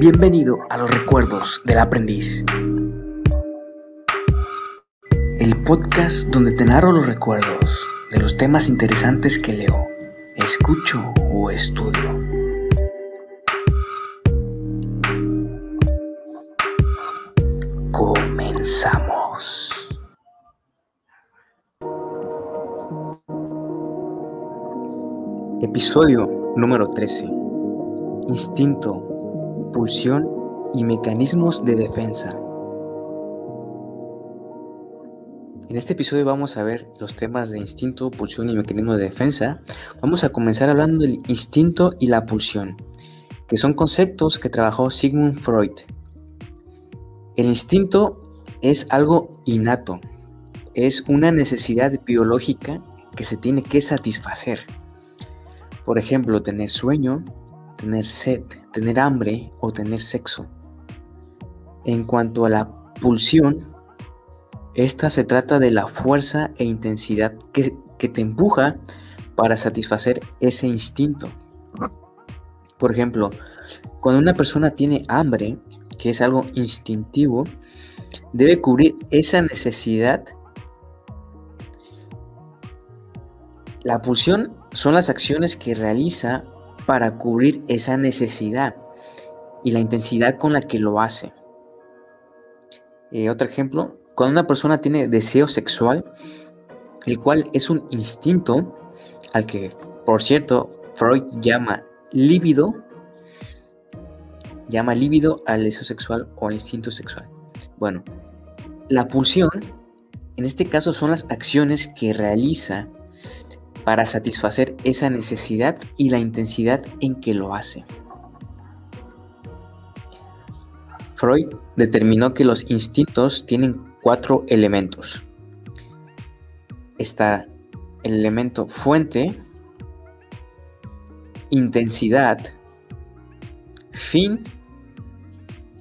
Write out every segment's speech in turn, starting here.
Bienvenido a los recuerdos del aprendiz. El podcast donde te narro los recuerdos de los temas interesantes que leo, escucho o estudio. Comenzamos. Episodio número 13. Instinto, pulsión y mecanismos de defensa. En este episodio vamos a ver los temas de instinto, pulsión y mecanismo de defensa. Vamos a comenzar hablando del instinto y la pulsión, que son conceptos que trabajó Sigmund Freud. El instinto es algo innato, es una necesidad biológica que se tiene que satisfacer. Por ejemplo, tener sueño, tener sed, tener hambre o tener sexo. En cuanto a la pulsión, esta se trata de la fuerza e intensidad que, que te empuja para satisfacer ese instinto. Por ejemplo, cuando una persona tiene hambre, que es algo instintivo, debe cubrir esa necesidad. La pulsión son las acciones que realiza para cubrir esa necesidad y la intensidad con la que lo hace. Eh, otro ejemplo, cuando una persona tiene deseo sexual, el cual es un instinto al que, por cierto, Freud llama líbido, llama líbido al deseo sexual o al instinto sexual. Bueno, la pulsión, en este caso, son las acciones que realiza para satisfacer esa necesidad y la intensidad en que lo hace. Freud determinó que los instintos tienen cuatro elementos. Está el elemento fuente, intensidad, fin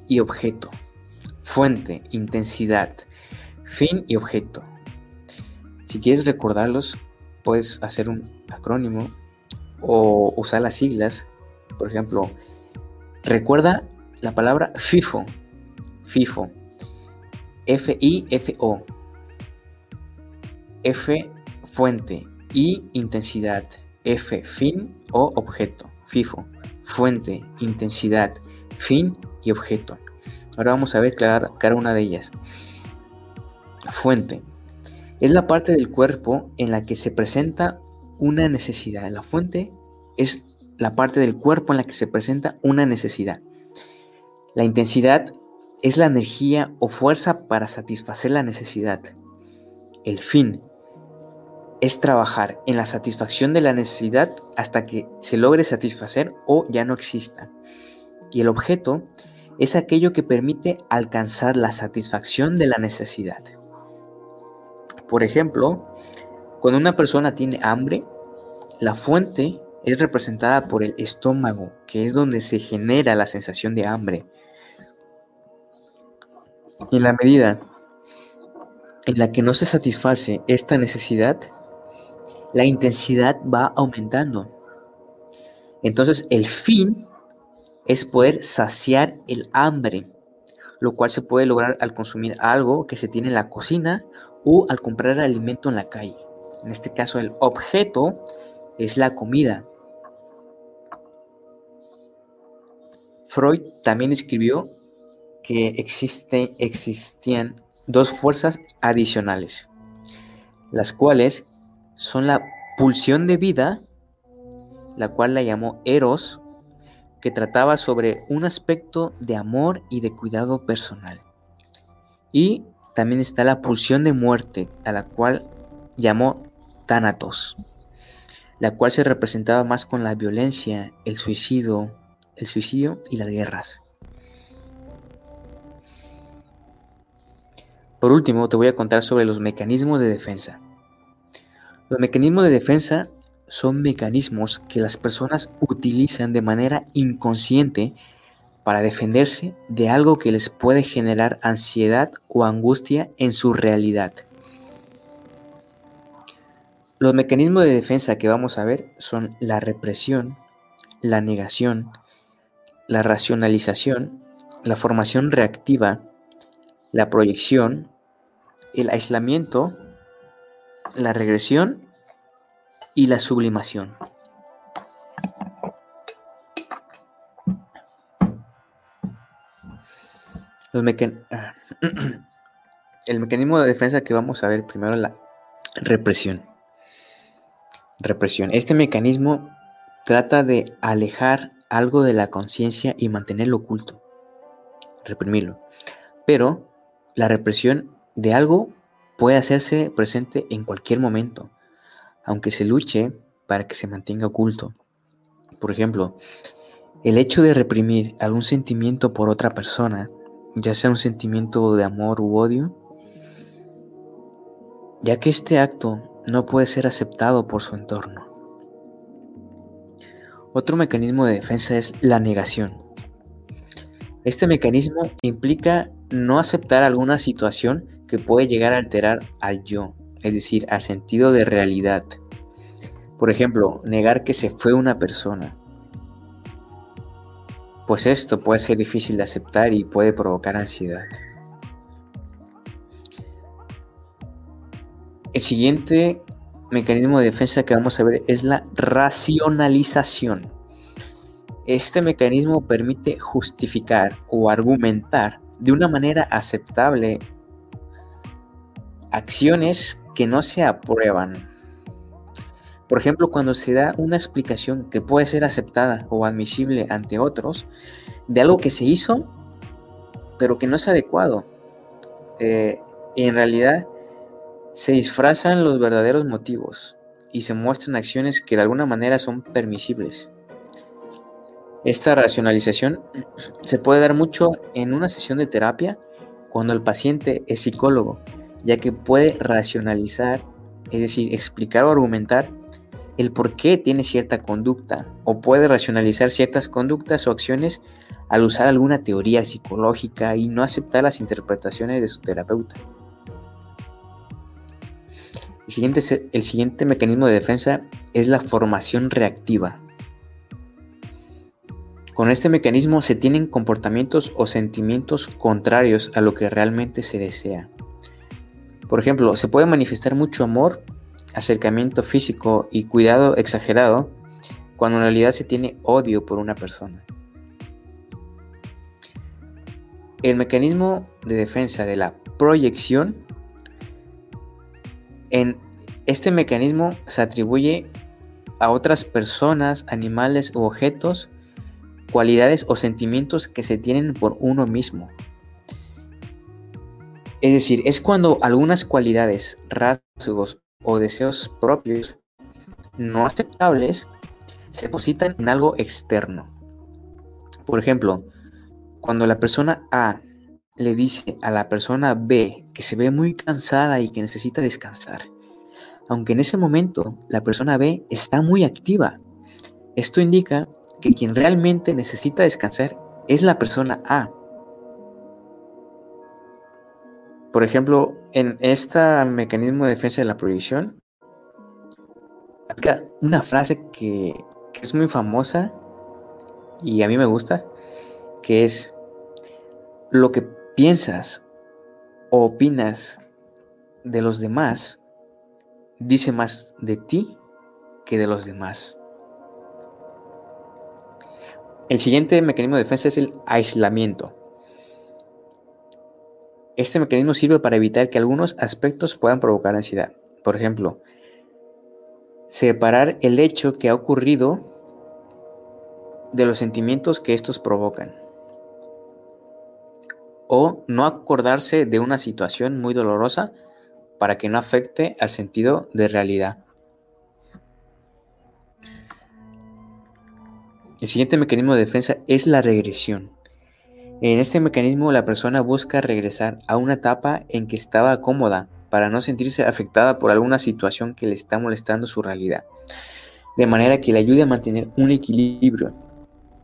y objeto. Fuente, intensidad, fin y objeto. Si quieres recordarlos, puedes hacer un acrónimo o usar las siglas. Por ejemplo, recuerda la palabra FIFO. FIFO. F-I-F-O. F fuente. I intensidad. F fin o objeto. FIFO. Fuente, intensidad, fin y objeto. Ahora vamos a ver cada una de ellas. Fuente es la parte del cuerpo en la que se presenta una necesidad. La fuente es la parte del cuerpo en la que se presenta una necesidad. La intensidad es la energía o fuerza para satisfacer la necesidad. El fin es trabajar en la satisfacción de la necesidad hasta que se logre satisfacer o ya no exista. Y el objeto es aquello que permite alcanzar la satisfacción de la necesidad. Por ejemplo, cuando una persona tiene hambre, la fuente es representada por el estómago, que es donde se genera la sensación de hambre. Y la medida en la que no se satisface esta necesidad, la intensidad va aumentando. Entonces el fin es poder saciar el hambre, lo cual se puede lograr al consumir algo que se tiene en la cocina o al comprar alimento en la calle. En este caso el objeto es la comida. Freud también escribió que existían dos fuerzas adicionales, las cuales son la pulsión de vida, la cual la llamó Eros, que trataba sobre un aspecto de amor y de cuidado personal. Y también está la pulsión de muerte, a la cual llamó Thanatos, la cual se representaba más con la violencia, el suicidio, el suicidio y las guerras. Por último, te voy a contar sobre los mecanismos de defensa. Los mecanismos de defensa son mecanismos que las personas utilizan de manera inconsciente para defenderse de algo que les puede generar ansiedad o angustia en su realidad. Los mecanismos de defensa que vamos a ver son la represión, la negación, la racionalización, la formación reactiva, la proyección, el aislamiento, la regresión y la sublimación. El mecanismo de defensa que vamos a ver primero es la represión. Represión. Este mecanismo trata de alejar algo de la conciencia y mantenerlo oculto, reprimirlo. Pero la represión de algo puede hacerse presente en cualquier momento, aunque se luche para que se mantenga oculto. Por ejemplo, el hecho de reprimir algún sentimiento por otra persona, ya sea un sentimiento de amor u odio, ya que este acto no puede ser aceptado por su entorno. Otro mecanismo de defensa es la negación. Este mecanismo implica no aceptar alguna situación que puede llegar a alterar al yo, es decir, al sentido de realidad. Por ejemplo, negar que se fue una persona. Pues esto puede ser difícil de aceptar y puede provocar ansiedad. El siguiente mecanismo de defensa que vamos a ver es la racionalización. Este mecanismo permite justificar o argumentar de una manera aceptable acciones que no se aprueban. Por ejemplo, cuando se da una explicación que puede ser aceptada o admisible ante otros de algo que se hizo, pero que no es adecuado. Eh, en realidad, se disfrazan los verdaderos motivos y se muestran acciones que de alguna manera son permisibles. Esta racionalización se puede dar mucho en una sesión de terapia cuando el paciente es psicólogo, ya que puede racionalizar, es decir, explicar o argumentar el por qué tiene cierta conducta o puede racionalizar ciertas conductas o acciones al usar alguna teoría psicológica y no aceptar las interpretaciones de su terapeuta. El siguiente, el siguiente mecanismo de defensa es la formación reactiva. Con este mecanismo se tienen comportamientos o sentimientos contrarios a lo que realmente se desea. Por ejemplo, se puede manifestar mucho amor, acercamiento físico y cuidado exagerado cuando en realidad se tiene odio por una persona. El mecanismo de defensa de la proyección en este mecanismo se atribuye a otras personas, animales u objetos, cualidades o sentimientos que se tienen por uno mismo. Es decir, es cuando algunas cualidades, rasgos o deseos propios no aceptables se depositan en algo externo. Por ejemplo, cuando la persona A le dice a la persona B que se ve muy cansada y que necesita descansar, aunque en ese momento la persona B está muy activa. Esto indica que quien realmente necesita descansar es la persona A. Por ejemplo, en este mecanismo de defensa de la prohibición, una frase que, que es muy famosa y a mí me gusta, que es lo que piensas o opinas de los demás dice más de ti que de los demás. El siguiente mecanismo de defensa es el aislamiento. Este mecanismo sirve para evitar que algunos aspectos puedan provocar ansiedad. Por ejemplo, separar el hecho que ha ocurrido de los sentimientos que estos provocan o no acordarse de una situación muy dolorosa para que no afecte al sentido de realidad. El siguiente mecanismo de defensa es la regresión. En este mecanismo la persona busca regresar a una etapa en que estaba cómoda para no sentirse afectada por alguna situación que le está molestando su realidad, de manera que le ayude a mantener un equilibrio.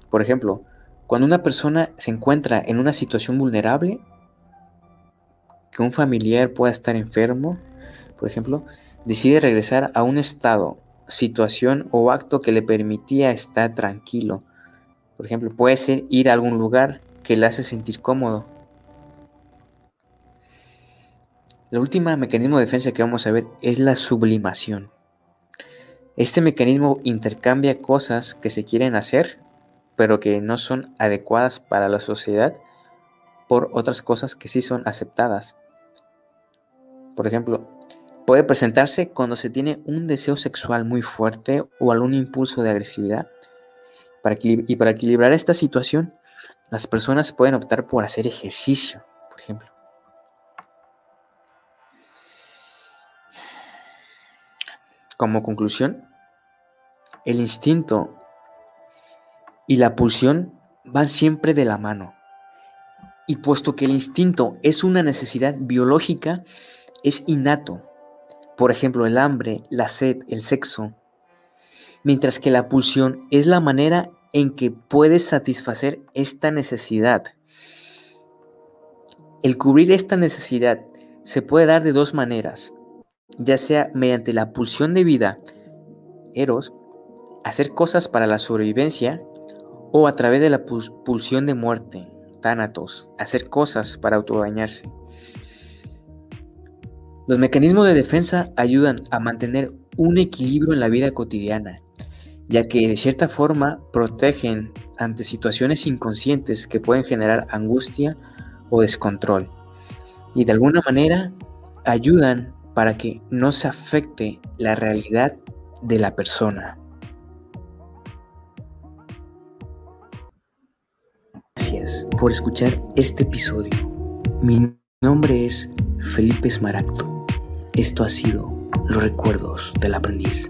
Por ejemplo, cuando una persona se encuentra en una situación vulnerable, que un familiar pueda estar enfermo, por ejemplo, decide regresar a un estado situación o acto que le permitía estar tranquilo. Por ejemplo, puede ser ir a algún lugar que le hace sentir cómodo. El último mecanismo de defensa que vamos a ver es la sublimación. Este mecanismo intercambia cosas que se quieren hacer, pero que no son adecuadas para la sociedad, por otras cosas que sí son aceptadas. Por ejemplo, puede presentarse cuando se tiene un deseo sexual muy fuerte o algún impulso de agresividad. y para equilibrar esta situación, las personas pueden optar por hacer ejercicio, por ejemplo. Como conclusión, el instinto y la pulsión van siempre de la mano. Y puesto que el instinto es una necesidad biológica, es innato. Por ejemplo, el hambre, la sed, el sexo. Mientras que la pulsión es la manera en que puedes satisfacer esta necesidad. El cubrir esta necesidad se puede dar de dos maneras, ya sea mediante la pulsión de vida, eros, hacer cosas para la sobrevivencia, o a través de la pulsión de muerte, tánatos, hacer cosas para autodañarse. Los mecanismos de defensa ayudan a mantener un equilibrio en la vida cotidiana, ya que de cierta forma protegen ante situaciones inconscientes que pueden generar angustia o descontrol, y de alguna manera ayudan para que no se afecte la realidad de la persona. Gracias por escuchar este episodio. Mi nombre es Felipe Smaragdo. Esto ha sido Los Recuerdos del Aprendiz.